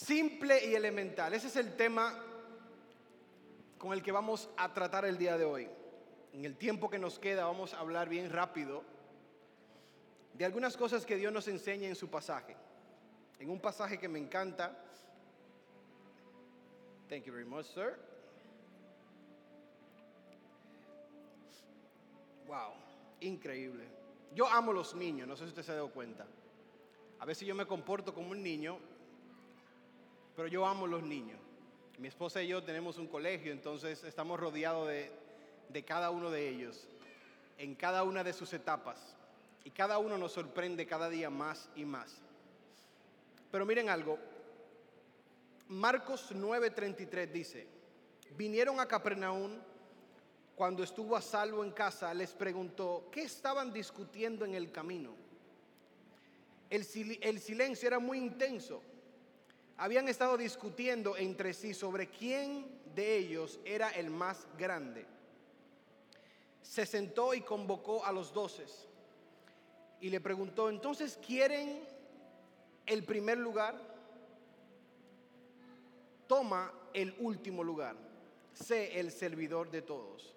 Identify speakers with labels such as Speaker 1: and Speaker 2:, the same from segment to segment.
Speaker 1: Simple y elemental. Ese es el tema con el que vamos a tratar el día de hoy. En el tiempo que nos queda vamos a hablar bien rápido de algunas cosas que Dios nos enseña en su pasaje. En un pasaje que me encanta. Thank you very much, sir. Wow, increíble. Yo amo los niños, no sé si usted se ha dado cuenta. A veces yo me comporto como un niño, pero yo amo los niños. Mi esposa y yo tenemos un colegio, entonces estamos rodeados de, de cada uno de ellos, en cada una de sus etapas. Y cada uno nos sorprende cada día más y más. Pero miren algo, Marcos 9:33 dice, vinieron a Capernaum cuando estuvo a salvo en casa, les preguntó, ¿qué estaban discutiendo en el camino? El, el silencio era muy intenso. Habían estado discutiendo entre sí sobre quién de ellos era el más grande. Se sentó y convocó a los doces y le preguntó, entonces, ¿quieren el primer lugar? Toma el último lugar. Sé el servidor de todos.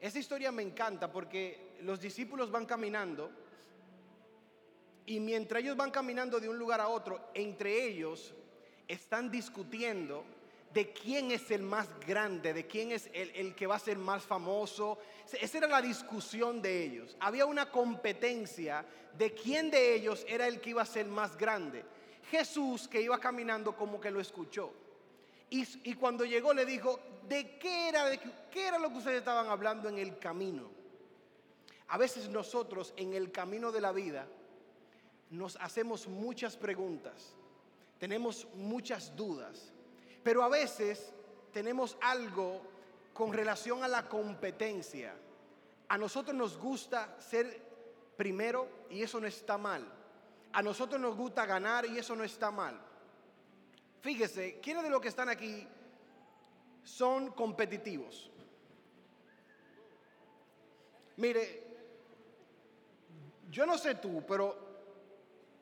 Speaker 1: Esa historia me encanta porque los discípulos van caminando y mientras ellos van caminando de un lugar a otro, entre ellos están discutiendo de quién es el más grande, de quién es el, que va a ser más famoso. Esa era la discusión de ellos. Había una competencia de quién de ellos era el que iba a ser más grande. Jesús que iba caminando como que lo escuchó. Y, cuando llegó le dijo, ¿de qué era, de qué era lo que ustedes estaban hablando en el camino? A veces nosotros en el camino de la vida nos hacemos muchas preguntas, tenemos muchas dudas, pero a veces tenemos algo con relación a la competencia. A nosotros nos gusta ser primero y eso no está mal. A nosotros nos gusta ganar y eso no está mal. Fíjese, ¿quiénes de los que están aquí son competitivos? Mire, yo no sé tú, pero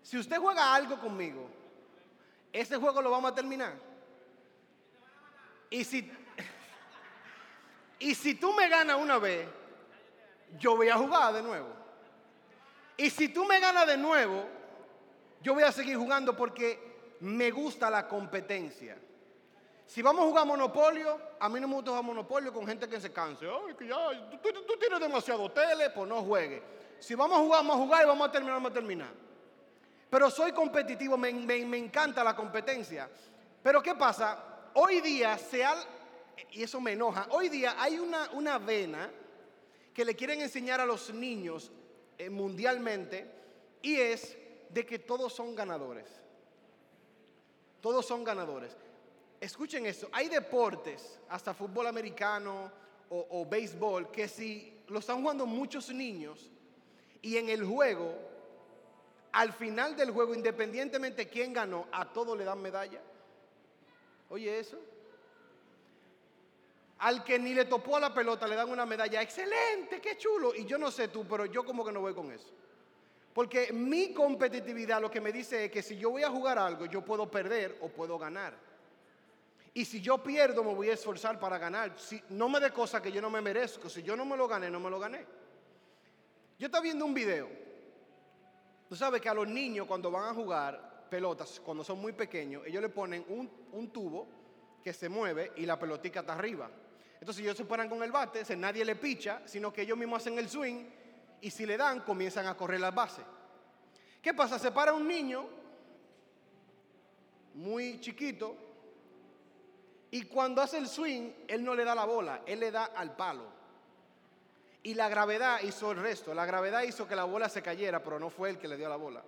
Speaker 1: si usted juega algo conmigo, ese juego lo vamos a terminar. Y si, y si tú me ganas una vez, yo voy a jugar de nuevo. Y si tú me ganas de nuevo, yo voy a seguir jugando porque me gusta la competencia. Si vamos a jugar monopolio, a mí no me gusta jugar monopolio con gente que se canse. Ay, que ya, tú, tienes demasiado tele, pues no juegue. Si vamos a jugar, vamos a jugar y vamos a terminar, vamos a terminar. Pero soy competitivo, me, encanta la competencia. Pero ¿qué pasa? Hoy día se y eso me enoja, hoy día hay una, una vena que le quieren enseñar a los niños eh, mundialmente y es de que todos son ganadores. Todos son ganadores. Escuchen esto, hay deportes, hasta fútbol americano o, béisbol, que si lo están jugando muchos niños y en el juego, al final del juego, independientemente quién ganó, a todos le dan medalla. Oye eso. Al que ni le topó a la pelota le dan una medalla. Excelente, qué chulo. Y yo no sé tú, pero yo como que no voy con eso. Porque mi competitividad lo que me dice es que si yo voy a jugar algo, yo puedo perder o puedo ganar. Y si yo pierdo, me voy a esforzar para ganar. Si, no me dé cosas que yo no me merezco. Si yo no me lo gané, no me lo gané. Yo estaba viendo un video. Tú sabes que a los niños cuando van a jugar pelotas, cuando son muy pequeños, ellos le ponen un, un tubo que se mueve y la pelotica está arriba. Entonces ellos se paran con el bate, nadie le picha, sino que ellos mismos hacen el swing y si le dan, comienzan a correr las bases. ¿Qué pasa? Se para un niño muy chiquito y cuando hace el swing, él no le da la bola, él le da al palo. Y la gravedad hizo el resto. La gravedad hizo que la bola se cayera, pero no fue él que le dio la bola.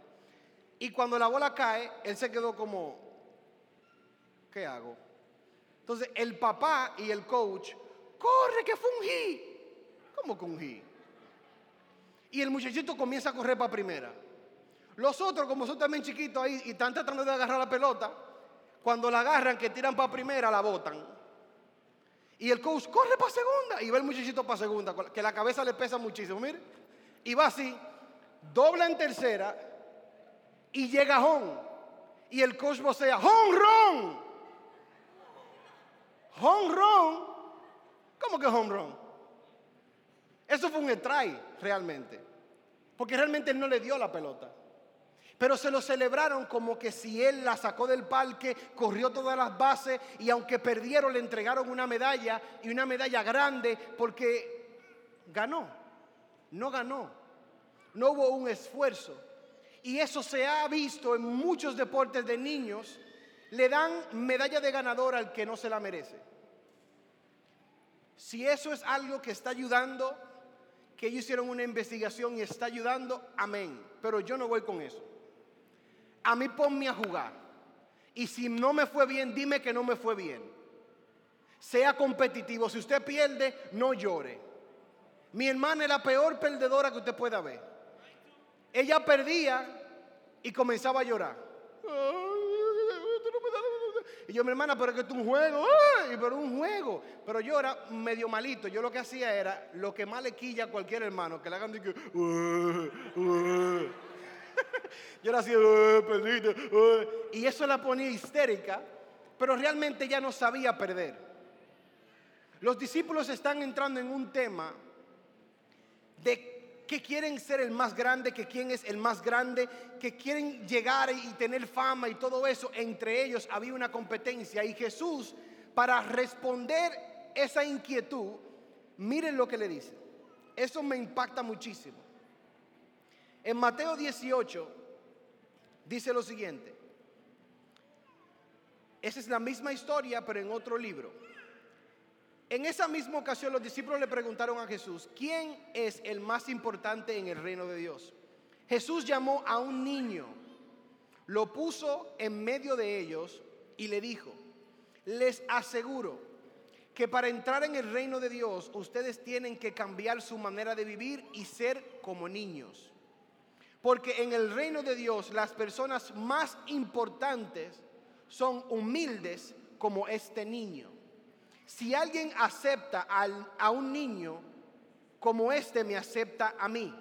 Speaker 1: Y cuando la bola cae, él se quedó como, ¿qué hago? Entonces el papá y el coach, corre que fungí. ¿Cómo fungí? y el muchachito comienza a correr para primera. Los otros, como son también chiquitos ahí y están tratando de agarrar la pelota, cuando la agarran, que tiran para primera, la botan. Y el coach corre para segunda y va el muchachito para segunda, que la cabeza le pesa muchísimo, mire. Y va así, dobla en tercera y llega home. y el coach vocea, home run. Home run. ¿Cómo que home run? Eso fue un strike realmente. Porque realmente él no le dio la pelota. Pero se lo celebraron como que si él la sacó del parque, corrió todas las bases y aunque perdieron le entregaron una medalla y una medalla grande porque ganó. No ganó. No hubo un esfuerzo. Y eso se ha visto en muchos deportes de niños. Le dan medalla de ganador al que no se la merece. Si eso es algo que está ayudando, que ellos hicieron una investigación y está ayudando, amén. Pero yo no voy con eso. A mí ponme a jugar. Y si no me fue bien, dime que no me fue bien. Sea competitivo. Si usted pierde, no llore. Mi hermana es la peor perdedora que usted pueda ver. Ella perdía y comenzaba a llorar. Y yo, mi hermana, pero es que es un juego, ¡ay! pero un juego. Pero yo era medio malito. Yo lo que hacía era lo que más le quilla a cualquier hermano, que le hagan yo era así, perdiste. Y eso la ponía histérica, pero realmente ya no sabía perder. Los discípulos están entrando en un tema de que quieren ser el más grande, que quién es el más grande, que quieren llegar y tener fama y todo eso. Entre ellos había una competencia y Jesús, para responder esa inquietud, miren lo que le dice. Eso me impacta muchísimo. En Mateo 18 dice lo siguiente. Esa es la misma historia, pero en otro libro. En esa misma ocasión los discípulos le preguntaron a Jesús, ¿quién es el más importante en el reino de Dios? Jesús llamó a un niño, lo puso en medio de ellos y le dijo, les aseguro que para entrar en el reino de Dios ustedes tienen que cambiar su manera de vivir y ser como niños. Porque en el reino de Dios las personas más importantes son humildes como este niño. Si alguien acepta a un niño como este me acepta a mí.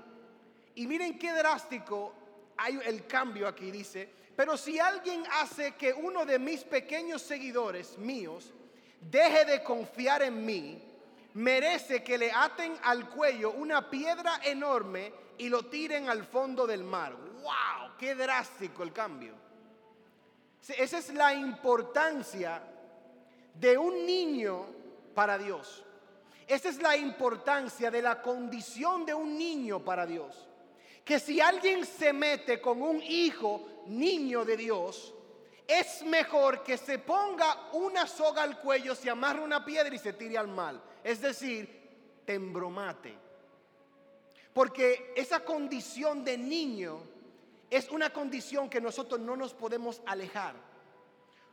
Speaker 1: Y miren qué drástico hay el cambio aquí, dice, pero si alguien hace que uno de mis pequeños seguidores míos deje de confiar en mí, merece que le aten al cuello una piedra enorme y lo tiren al fondo del mar. ¡Wow! ¡Qué drástico el cambio! Esa es la importancia de un niño para Dios. Esa es la importancia de la condición de un niño para Dios. Que si alguien se mete con un hijo, niño de Dios, es mejor que se ponga una soga al cuello, se amarre una piedra y se tire al mal. Es decir, tembromate. Porque esa condición de niño es una condición que nosotros no nos podemos alejar.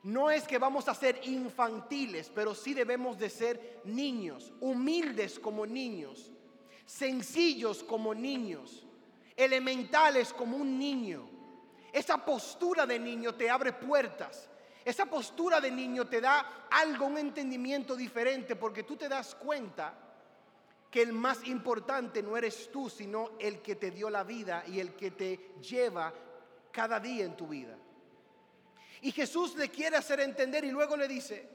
Speaker 1: No es que vamos a ser infantiles, pero sí debemos de ser niños, humildes como niños, sencillos como niños, elementales como un niño. Esa postura de niño te abre puertas. Esa postura de niño te da algo, un entendimiento diferente, porque tú te das cuenta que el más importante no eres tú, sino el que te dio la vida y el que te lleva cada día en tu vida. Y Jesús le quiere hacer entender y luego le dice,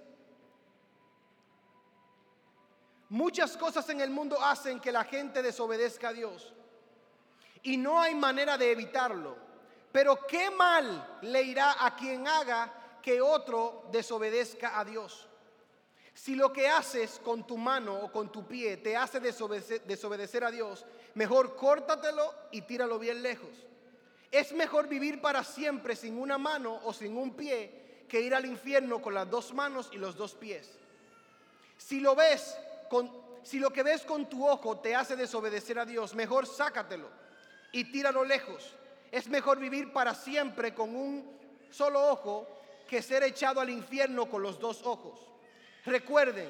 Speaker 1: muchas cosas en el mundo hacen que la gente desobedezca a Dios. Y no hay manera de evitarlo. Pero qué mal le irá a quien haga que otro desobedezca a Dios. Si lo que haces con tu mano o con tu pie te hace desobedecer, a Dios, mejor córtatelo y tíralo bien lejos. Es mejor vivir para siempre sin una mano o sin un pie que ir al infierno con las dos manos y los dos pies. Si lo ves con, si lo que ves con tu ojo te hace desobedecer a Dios, mejor sácatelo y tíralo lejos. Es mejor vivir para siempre con un solo ojo que ser echado al infierno con los dos ojos. Recuerden,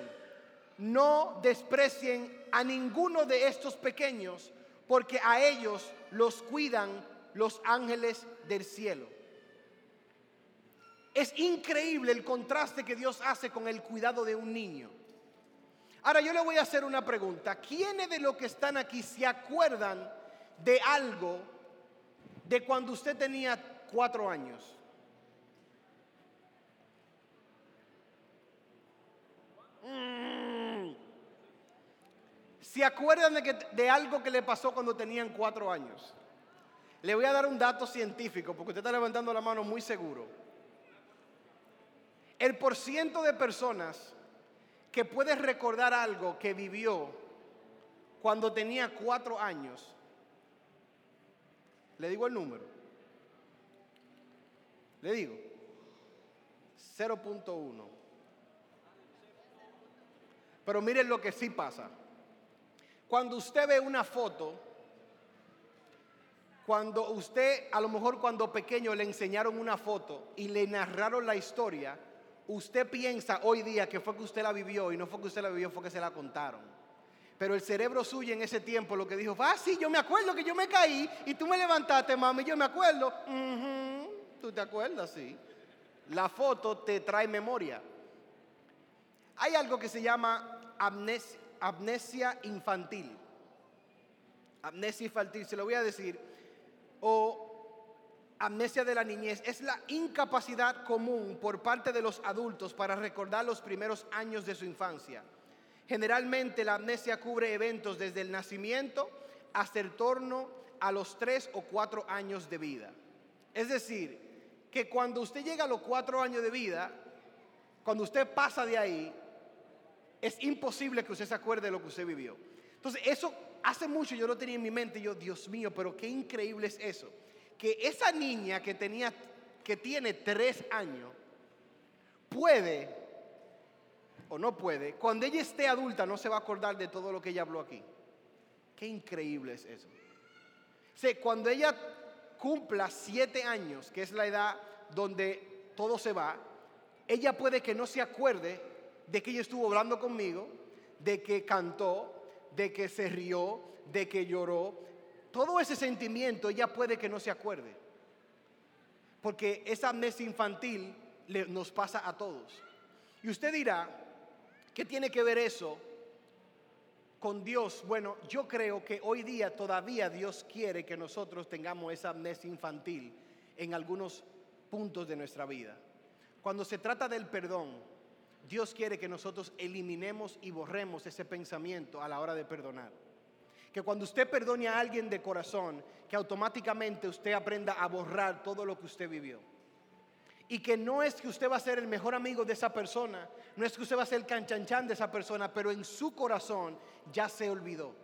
Speaker 1: no desprecien a ninguno de estos pequeños, porque a ellos los cuidan los ángeles del cielo. Es increíble el contraste que Dios hace con el cuidado de un niño. Ahora yo le voy a hacer una pregunta. ¿Quiénes de los que están aquí se acuerdan de algo de cuando usted tenía cuatro años? Mm. ¿Se acuerdan de, que, de algo que le pasó cuando tenían cuatro años? Le voy a dar un dato científico porque usted está levantando la mano muy seguro. El porciento de personas que puede recordar algo que vivió cuando tenía cuatro años, le digo el número, le digo, 0.1. Pero miren lo que sí pasa. Cuando usted ve una foto, cuando usted, a lo mejor cuando pequeño le enseñaron una foto y le narraron la historia, usted piensa hoy día que fue que usted la vivió y no fue que usted la vivió, fue que se la contaron. Pero el cerebro suyo en ese tiempo lo que dijo fue, ah, sí, yo me acuerdo que yo me caí y tú me levantaste, mami, yo me acuerdo. Tú te acuerdas, sí. La foto te trae memoria. Hay algo que se llama amnesia, infantil. Amnesia infantil, se lo voy a decir o amnesia de la niñez es la incapacidad común por parte de los adultos para recordar los primeros años de su infancia. Generalmente la amnesia cubre eventos desde el nacimiento hasta el torno a los tres o cuatro años de vida. Es decir, que cuando usted llega a los cuatro años de vida, cuando usted pasa de ahí, es imposible que usted se acuerde de lo que usted vivió. Entonces, eso hace mucho yo lo tenía en mi mente, yo, Dios mío, pero qué increíble es eso. Que esa niña que tenía, que tiene tres años, puede o no puede, cuando ella esté adulta no se va a acordar de todo lo que ella habló aquí. Qué increíble es eso. Cuando ella cumpla siete años, que es la edad donde todo se va, ella puede que no se acuerde de que ella estuvo hablando conmigo, de que cantó, de que se rió, de que lloró, todo ese sentimiento ella puede que no se acuerde. Porque esa amnesia infantil nos pasa a todos. Y usted dirá, ¿qué tiene que ver eso con Dios? Bueno, yo creo que hoy día todavía Dios quiere que nosotros tengamos esa amnesia infantil en algunos puntos de nuestra vida. Cuando se trata del perdón, Dios quiere que nosotros eliminemos y borremos ese pensamiento a la hora de perdonar. Que cuando usted perdone a alguien de corazón, que automáticamente usted aprenda a borrar todo lo que usted vivió. Y que no es que usted va a ser el mejor amigo de esa persona, no es que usted va a ser el canchanchan de esa persona, pero en su corazón ya se olvidó.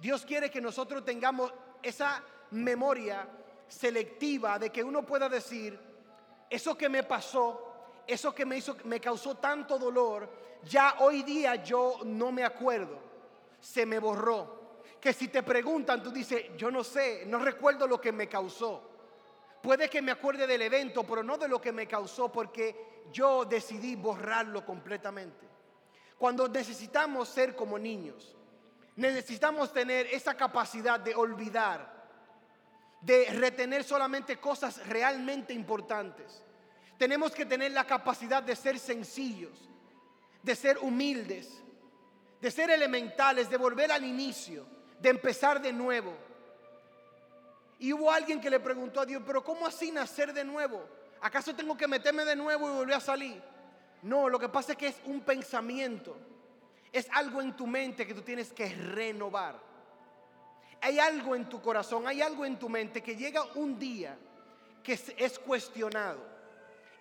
Speaker 1: Dios quiere que nosotros tengamos esa memoria selectiva de que uno pueda decir, eso que me pasó, eso que me hizo, me causó tanto dolor, ya hoy día yo no me acuerdo, se me borró. Que si te preguntan, tú dices, yo no sé, no recuerdo lo que me causó. Puede que me acuerde del evento, pero no de lo que me causó, porque yo decidí borrarlo completamente. Cuando necesitamos ser como niños, necesitamos tener esa capacidad de olvidar, de retener solamente cosas realmente importantes tenemos que tener la capacidad de ser sencillos, de ser humildes, de ser elementales, de volver al inicio, de empezar de nuevo. Y hubo alguien que le preguntó a Dios, pero ¿cómo así nacer de nuevo? ¿Acaso tengo que meterme de nuevo y volver a salir? No, lo que pasa es que es un pensamiento, es algo en tu mente que tú tienes que renovar. Hay algo en tu corazón, hay algo en tu mente que llega un día que es cuestionado.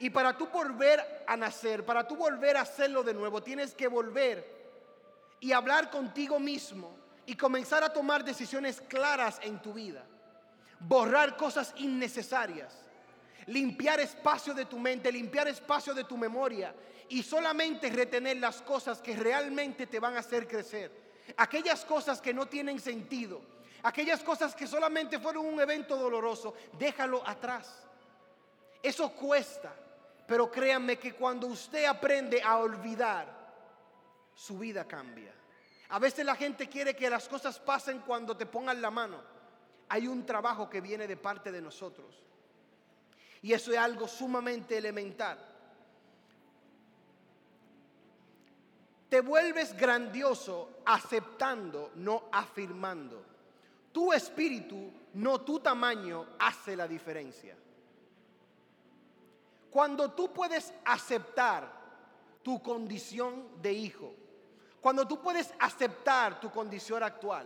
Speaker 1: Y para tú volver a nacer, para tú volver a hacerlo de nuevo, tienes que volver y hablar contigo mismo y comenzar a tomar decisiones claras en tu vida. Borrar cosas innecesarias. Limpiar espacio de tu mente, limpiar espacio de tu memoria y solamente retener las cosas que realmente te van a hacer crecer. Aquellas cosas que no tienen sentido, aquellas cosas que solamente fueron un evento doloroso, déjalo atrás. Eso cuesta. Pero créanme que cuando usted aprende a olvidar, su vida cambia. A veces la gente quiere que las cosas pasen cuando te pongan la mano. Hay un trabajo que viene de parte de nosotros. Y eso es algo sumamente elemental. Te vuelves grandioso aceptando, no afirmando. Tu espíritu, no tu tamaño, hace la diferencia. Cuando tú puedes aceptar tu condición de hijo. Cuando tú puedes aceptar tu condición actual,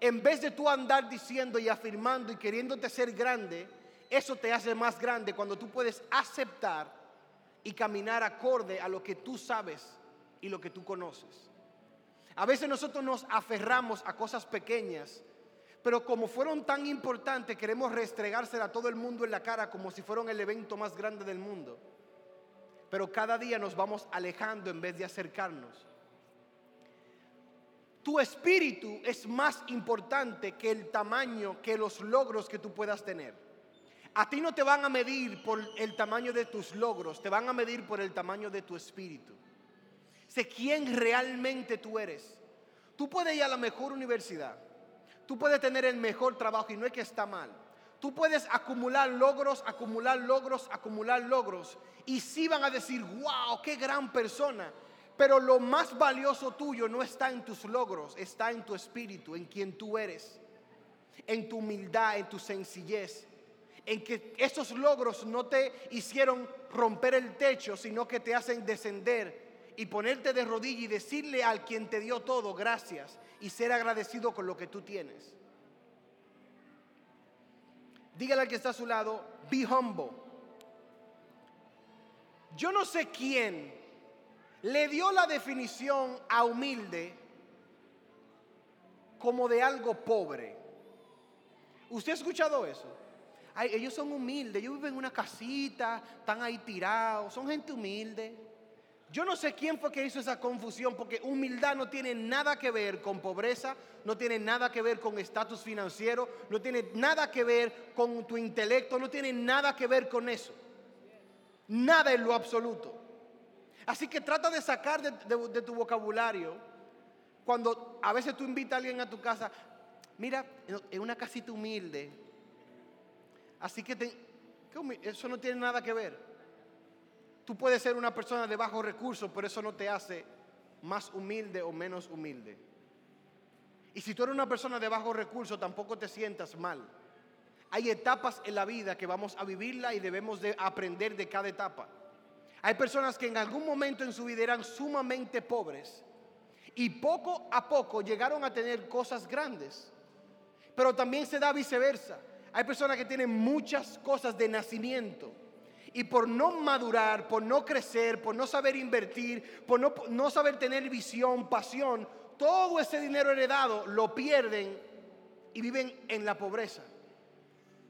Speaker 1: en vez de tú andar diciendo y afirmando y queriéndote ser grande, eso te hace más grande cuando tú puedes aceptar y caminar acorde a lo que tú sabes y lo que tú conoces. A veces nosotros nos aferramos a cosas pequeñas, pero como fueron tan importantes, queremos restregársela a todo el mundo en la cara como si fueran el evento más grande del mundo. Pero cada día nos vamos alejando en vez de acercarnos. Tu espíritu es más importante que el tamaño, que los logros que tú puedas tener. A ti no te van a medir por el tamaño de tus logros, te van a medir por el tamaño de tu espíritu. Sé quién realmente tú eres. Tú puedes ir a la mejor universidad, tú puedes tener el mejor trabajo y no es que está mal. Tú puedes acumular logros, acumular logros, acumular logros. Y sí van a decir, wow, qué gran persona. Pero lo más valioso tuyo no está en tus logros, está en tu espíritu, en quien tú eres, en tu humildad, en tu sencillez en que esos logros no te hicieron romper el techo, sino que te hacen descender y ponerte de rodillas y decirle al quien te dio todo gracias y ser agradecido con lo que tú tienes. Dígale al que está a su lado, be humble. Yo no sé quién le dio la definición a humilde como de algo pobre. ¿Usted ha escuchado eso? ellos son humildes, ellos viven en una casita, están ahí tirados, son gente humilde. Yo no sé quién fue que hizo esa confusión, porque humildad no tiene nada que ver con pobreza, no tiene nada que ver con estatus financiero, no tiene nada que ver con tu intelecto, no tiene nada que ver con eso. Nada en lo absoluto. Así que trata de sacar de, tu vocabulario, cuando a veces tú invitas a alguien a tu casa, mira, en una casita humilde, Así que eso no tiene nada que ver. Tú puedes ser una persona de bajos recursos, pero eso no te hace más humilde o menos humilde. Y si tú eres una persona de bajos recursos, tampoco te sientas mal. Hay etapas en la vida que vamos a vivirla y debemos de aprender de cada etapa. Hay personas que en algún momento en su vida eran sumamente pobres y poco a poco llegaron a tener cosas grandes. Pero también se da viceversa. Hay personas que tienen muchas cosas de nacimiento. Y por no madurar, por no crecer, por no saber invertir, por no, saber tener visión, pasión, todo ese dinero heredado lo pierden y viven en la pobreza.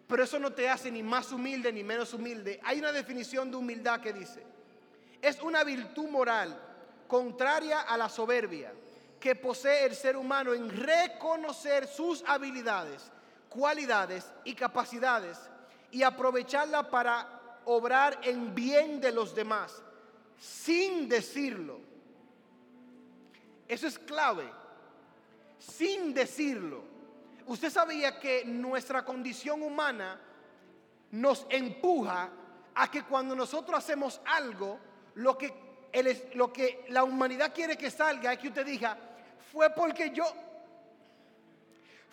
Speaker 1: Pero eso no te hace ni más humilde ni menos humilde. Hay una definición de humildad que dice, es una virtud moral contraria a la soberbia que posee el ser humano en reconocer sus habilidades cualidades y capacidades y aprovecharla para obrar en bien de los demás, sin decirlo. Eso es clave, sin decirlo. Usted sabía que nuestra condición humana nos empuja a que cuando nosotros hacemos algo, lo que, lo que la humanidad quiere que salga es que usted diga, fue porque yo,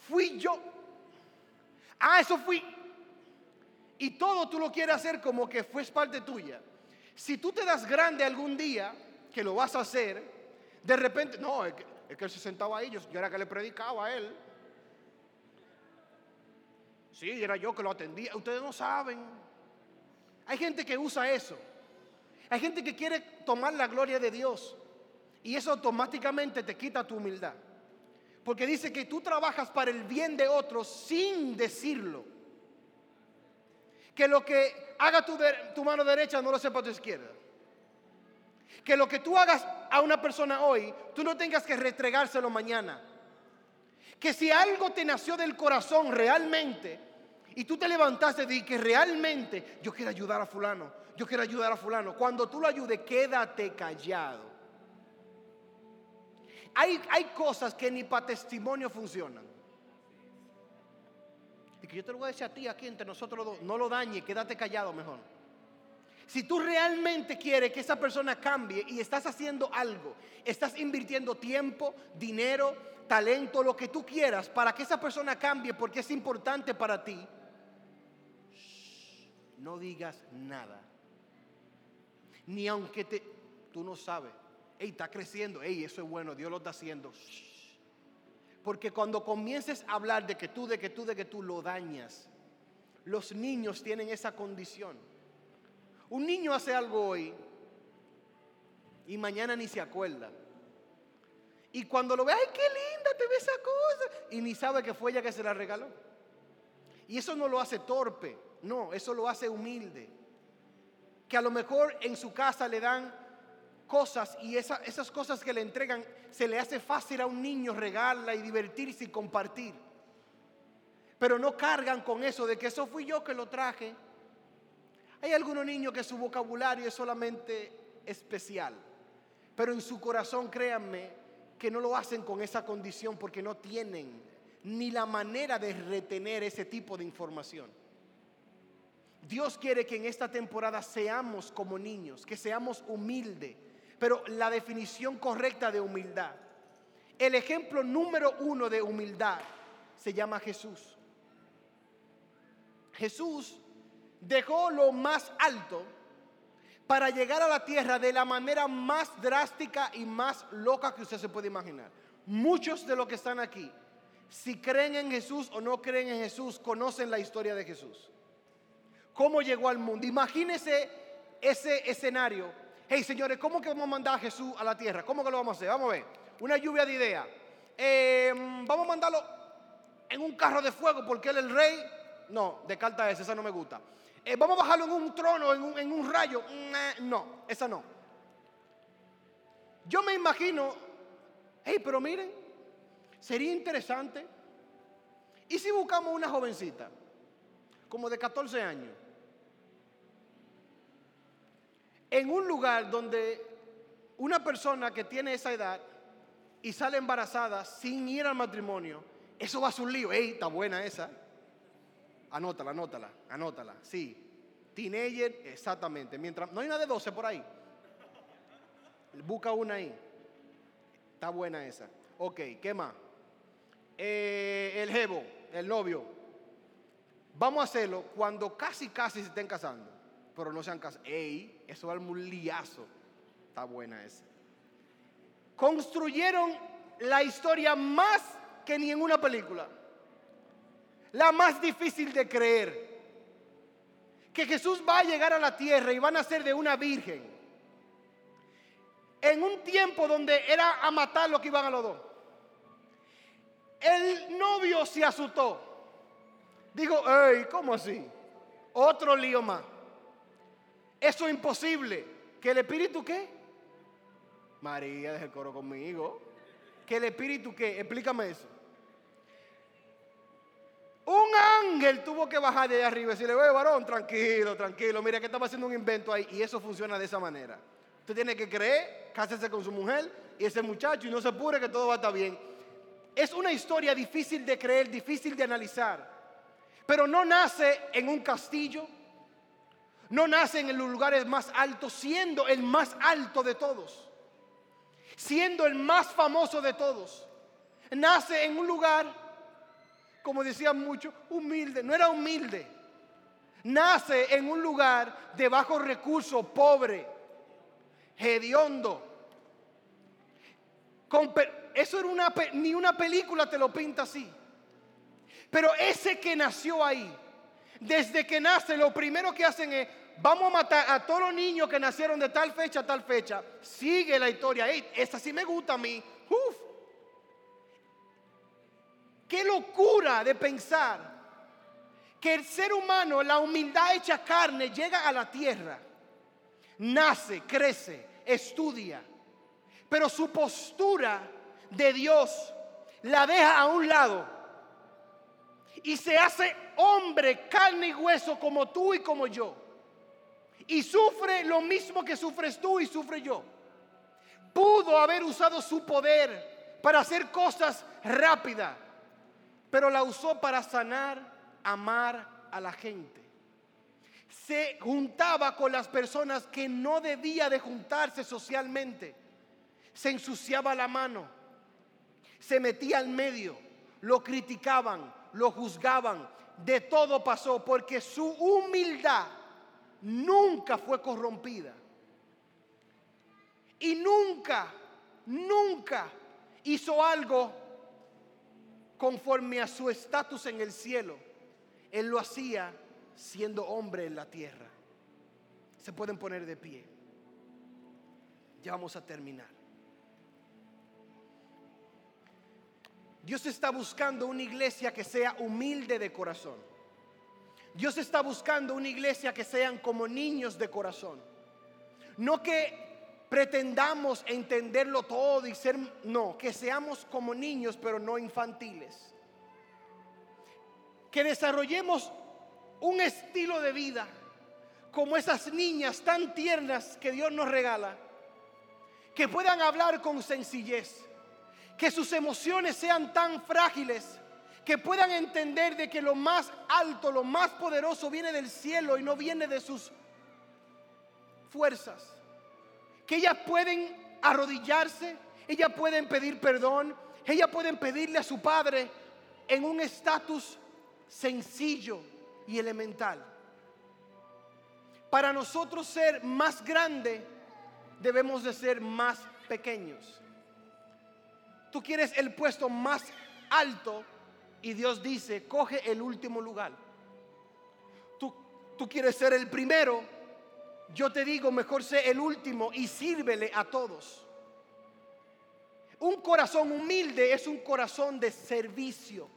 Speaker 1: fui yo, Ah, eso fui. Y todo tú lo quieres hacer como que fue parte tuya. Si tú te das grande algún día, que lo vas a hacer, de repente, no, es que, él se sentaba ahí, yo, yo era que le predicaba a él. Sí, era yo que lo atendía. Ustedes no saben. Hay gente que usa eso. Hay gente que quiere tomar la gloria de Dios. Y eso automáticamente te quita tu humildad. Porque dice que tú trabajas para el bien de otros sin decirlo. Que lo que haga tu, mano derecha no lo sepa tu izquierda. Que lo que tú hagas a una persona hoy, tú no tengas que retregárselo mañana. Que si algo te nació del corazón realmente, y tú te levantaste y que realmente yo quiero ayudar a fulano, yo quiero ayudar a fulano, cuando tú lo ayudes, quédate callado. Hay, cosas que ni para testimonio funcionan. Y que yo te lo voy a decir a ti aquí entre nosotros dos, no lo dañe, quédate callado mejor. Si tú realmente quieres que esa persona cambie y estás haciendo algo, estás invirtiendo tiempo, dinero, talento, lo que tú quieras para que esa persona cambie porque es importante para ti, no digas nada. Ni aunque te, tú no sabes. Ey, está creciendo. Ey, eso es bueno, Dios lo está haciendo. Porque cuando comiences a hablar de que tú, de que tú, de que tú lo dañas, los niños tienen esa condición. Un niño hace algo hoy y mañana ni se acuerda. Y cuando lo ve, ay, qué linda te ve esa cosa. Y ni sabe que fue ella que se la regaló. Y eso no lo hace torpe, no, eso lo hace humilde. Que a lo mejor en su casa le dan cosas y esas cosas que le entregan se le hace fácil a un niño regalarla y divertirse y compartir. Pero no cargan con eso de que eso fui yo que lo traje. Hay algunos niños que su vocabulario es solamente especial, pero en su corazón, créanme, que no lo hacen con esa condición porque no tienen ni la manera de retener ese tipo de información. Dios quiere que en esta temporada seamos como niños, que seamos humildes, pero la definición correcta de humildad. El ejemplo número uno de humildad se llama Jesús. Jesús dejó lo más alto para llegar a la tierra de la manera más drástica y más loca que usted se puede imaginar. Muchos de los que están aquí, si creen en Jesús o no creen en Jesús, conocen la historia de Jesús. ¿Cómo llegó al mundo? Imagínese ese escenario. Hey, señores, ¿cómo que vamos a mandar a Jesús a la tierra? ¿Cómo que lo vamos a hacer? Vamos a ver. Una lluvia de ideas. Eh, vamos a mandarlo en un carro de fuego porque él es el rey. No, descarta esa, esa no me gusta. Eh, vamos a bajarlo en un trono, en un, rayo. No, esa no. Yo me imagino, hey, pero miren, sería interesante. ¿Y si buscamos una jovencita, como de 14 años, en un lugar donde una persona que tiene esa edad y sale embarazada sin ir al matrimonio, eso va a ser un lío. Hey, está buena esa. Anótala, anótala, anótala. Sí. Teenager, exactamente. Mientras, no hay una de 12 por ahí. Busca una ahí. Está buena esa. Ok, ¿qué más? Eh, el jevo, el novio. Vamos a hacerlo cuando casi, casi se estén casando. Pero no se han casado. Ey, eso va un liazo. Está buena esa. Construyeron la historia más que ni en una película la más difícil de creer. Que Jesús va a llegar a la tierra y va a nacer de una virgen. En un tiempo donde era a matar lo que iban a los dos. El novio se asustó. Dijo, hey, ¿cómo así? Otro lío más. Eso es imposible. ¿Que el Espíritu qué? María, deja el coro conmigo. ¿Que el Espíritu qué? Explícame eso. Un ángel tuvo que bajar de ahí arriba y decirle, oye varón, tranquilo, tranquilo, mira que estaba haciendo un invento ahí. Y eso funciona de esa manera. Usted tiene que creer, cásese con su mujer y ese muchacho y no se apure que todo va a estar bien. Es una historia difícil de creer, difícil de analizar. Pero no nace en un castillo, no nace en los lugares más altos, siendo el más alto de todos, siendo el más famoso de todos. Nace en un lugar como decían muchos, humilde. No era humilde. Nace en un lugar de bajos recursos, pobre, hediondo. eso era una, ni una película te lo pinta así. Pero ese que nació ahí, desde que nace, lo primero que hacen es, vamos a matar a todos los niños que nacieron de tal fecha a tal fecha. Sigue la historia. esa sí me gusta a mí. Uf, Qué locura de pensar que el ser humano, la humildad hecha carne, llega a la tierra, nace, crece, estudia, pero su postura de Dios la deja a un lado y se hace hombre, carne y hueso como tú y como yo. Y sufre lo mismo que sufres tú y sufre yo. Pudo haber usado su poder para hacer cosas rápidas pero la usó para sanar, amar a la gente. Se juntaba con las personas que no debía de juntarse socialmente. Se ensuciaba la mano, se metía al medio, lo criticaban, lo juzgaban, de todo pasó porque su humildad nunca fue corrompida. Y nunca, nunca hizo algo conforme a su estatus en el cielo. Él lo hacía siendo hombre en la tierra. Se pueden poner de pie. Ya vamos a terminar. Dios está buscando una iglesia que sea humilde de corazón. Dios está buscando una iglesia que sean como niños de corazón. No que pretendamos entenderlo todo y ser, no, que seamos como niños pero no infantiles. Que desarrollemos un estilo de vida como esas niñas tan tiernas que Dios nos regala, que puedan hablar con sencillez, que sus emociones sean tan frágiles, que puedan entender de que lo más alto, lo más poderoso viene del cielo y no viene de sus fuerzas que ellas pueden arrodillarse, ellas pueden pedir perdón, ellas pueden pedirle a su padre en un estatus sencillo y elemental. Para nosotros ser más grande, debemos de ser más pequeños. Tú quieres el puesto más alto y Dios dice, coge el último lugar. Tú, tú quieres ser el primero yo te digo, mejor sé el último y sírvele a todos. Un corazón humilde es un corazón de servicio.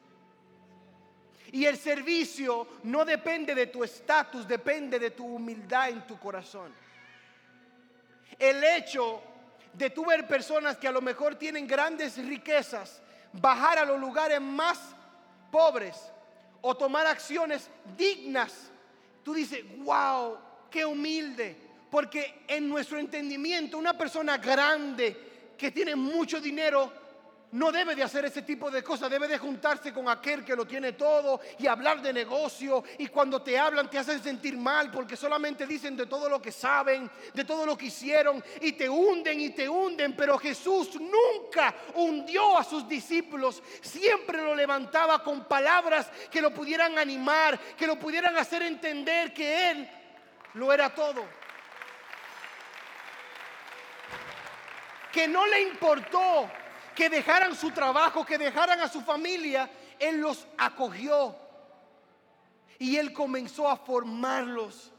Speaker 1: Y el servicio no depende de tu estatus, depende de tu humildad en tu corazón. El hecho de tú ver personas que a lo mejor tienen grandes riquezas, bajar a los lugares más pobres o tomar acciones dignas, tú dices, wow, qué humilde. Porque en nuestro entendimiento, una persona grande que tiene mucho dinero no debe de hacer ese tipo de cosas, debe de juntarse con aquel que lo tiene todo y hablar de negocio. Y cuando te hablan te hacen sentir mal porque solamente dicen de todo lo que saben, de todo lo que hicieron y te hunden y te hunden, pero Jesús nunca hundió a sus discípulos, siempre lo levantaba con palabras que lo pudieran animar, que lo pudieran hacer entender que Él lo era todo. Que no le importó que dejaran su trabajo, que dejaran a su familia, Él los acogió. Y Él comenzó a formarlos.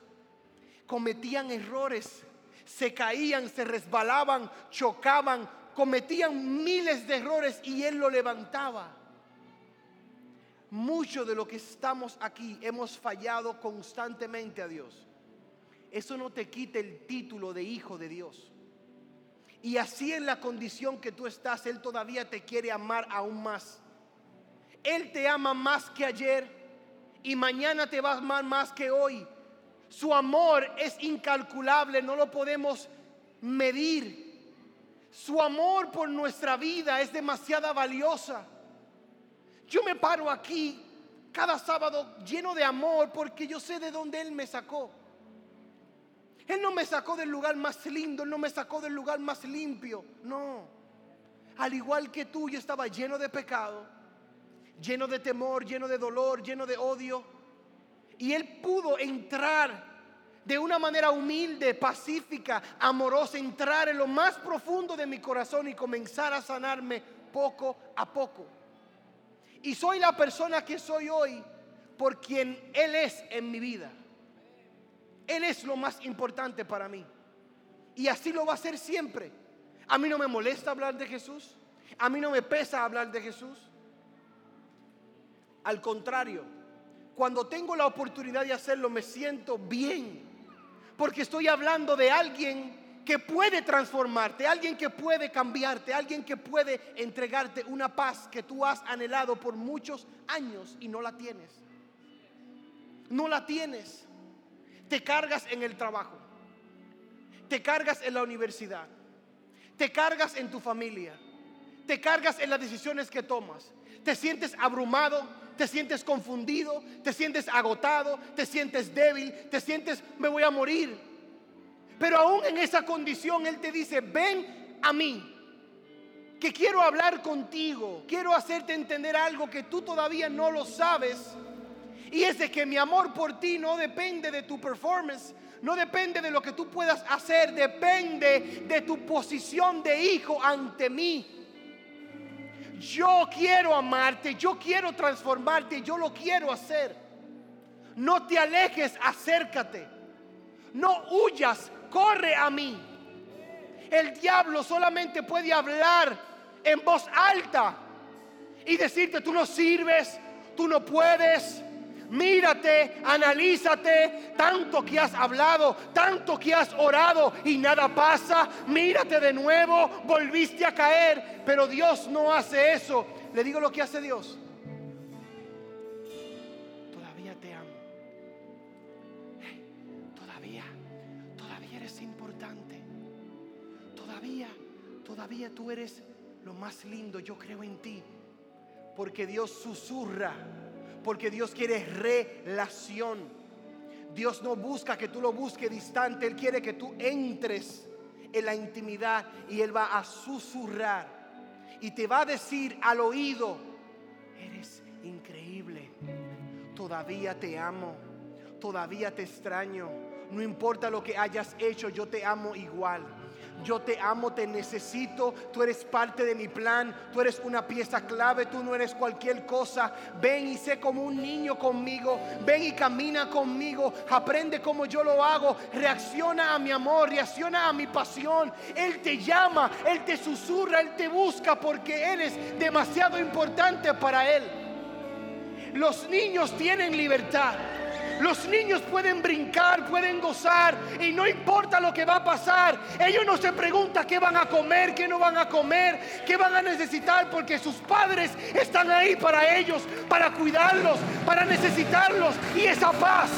Speaker 1: Cometían errores, se caían, se resbalaban, chocaban, cometían miles de errores y Él lo levantaba. Mucho de lo que estamos aquí hemos fallado constantemente a Dios eso no te quita el título de hijo de Dios. Y así en la condición que tú estás, Él todavía te quiere amar aún más. Él te ama más que ayer y mañana te va a amar más que hoy. Su amor es incalculable, no lo podemos medir. Su amor por nuestra vida es demasiado valiosa. Yo me paro aquí cada sábado lleno de amor porque yo sé de dónde Él me sacó. Él no me sacó del lugar más lindo, Él no me sacó del lugar más limpio. No. Al igual que tú, yo estaba lleno de pecado, lleno de temor, lleno de dolor, lleno de odio. Y Él pudo entrar de una manera humilde, pacífica, amorosa, entrar en lo más profundo de mi corazón y comenzar a sanarme poco a poco. Y soy la persona que soy hoy por quien Él es en mi vida. Él es lo más importante para mí. Y así lo va a hacer siempre. A mí no me molesta hablar de Jesús. A mí no me pesa hablar de Jesús. Al contrario, cuando tengo la oportunidad de hacerlo me siento bien. Porque estoy hablando de alguien que puede transformarte, alguien que puede cambiarte, alguien que puede entregarte una paz que tú has anhelado por muchos años y no la tienes. No la tienes. Te cargas en el trabajo. Te cargas en la universidad. Te cargas en tu familia. Te cargas en las decisiones que tomas. Te sientes abrumado, te sientes confundido, te sientes agotado, te sientes débil, te sientes me voy a morir. Pero aún en esa condición Él te dice, ven a mí, que quiero hablar contigo, quiero hacerte entender algo que tú todavía no lo sabes y es de que mi amor por ti no depende de tu performance, no depende de lo que tú puedas hacer, depende de tu posición de hijo ante mí. Yo quiero amarte, yo quiero transformarte, yo lo quiero hacer. No te alejes, acércate. No huyas, corre a mí. El diablo solamente puede hablar en voz alta y decirte, tú no sirves, tú no puedes, Mírate, analízate, tanto que has hablado, tanto que has orado y nada pasa. Mírate de nuevo, volviste a caer, pero Dios no hace eso. Le digo lo que hace Dios. Todavía te amo. todavía, todavía eres importante. Todavía, todavía tú eres lo más lindo. Yo creo en ti. Porque Dios susurra porque Dios quiere relación. Dios no busca que tú lo busques distante, Él quiere que tú entres en la intimidad y Él va a susurrar y te va a decir al oído, eres increíble, todavía te amo, todavía te extraño, no importa lo que hayas hecho, yo te amo igual yo te amo, te necesito, tú eres parte de mi plan, tú eres una pieza clave, tú no eres cualquier cosa. Ven y sé como un niño conmigo, ven y camina conmigo, aprende como yo lo hago, reacciona a mi amor, reacciona a mi pasión. Él te llama, Él te susurra, Él te busca porque eres demasiado importante para Él. Los niños tienen libertad. Los niños pueden brincar, pueden gozar y no importa lo que va a pasar. Ellos no se preguntan qué van a comer, qué no van a comer, qué van a necesitar porque sus padres están ahí para ellos, para cuidarlos, para necesitarlos y esa paz.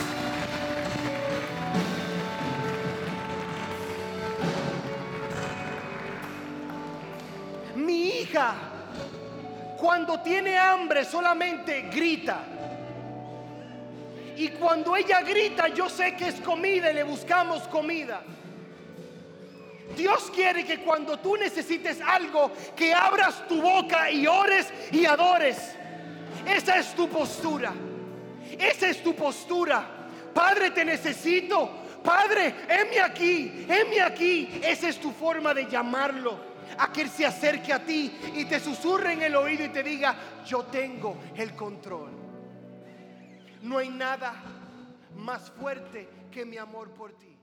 Speaker 1: Mi hija, cuando tiene hambre, solamente grita. Y cuando ella grita, yo sé que es comida y le buscamos comida. Dios quiere que cuando tú necesites algo, que abras tu boca y ores y adores. Esa es tu postura. Esa es tu postura. Padre, te necesito. Padre, heme aquí, heme aquí. Esa es tu forma de llamarlo. A que Él se acerque a ti y te susurre en el oído y te diga, yo tengo el control. No hay nada más fuerte que mi amor por ti.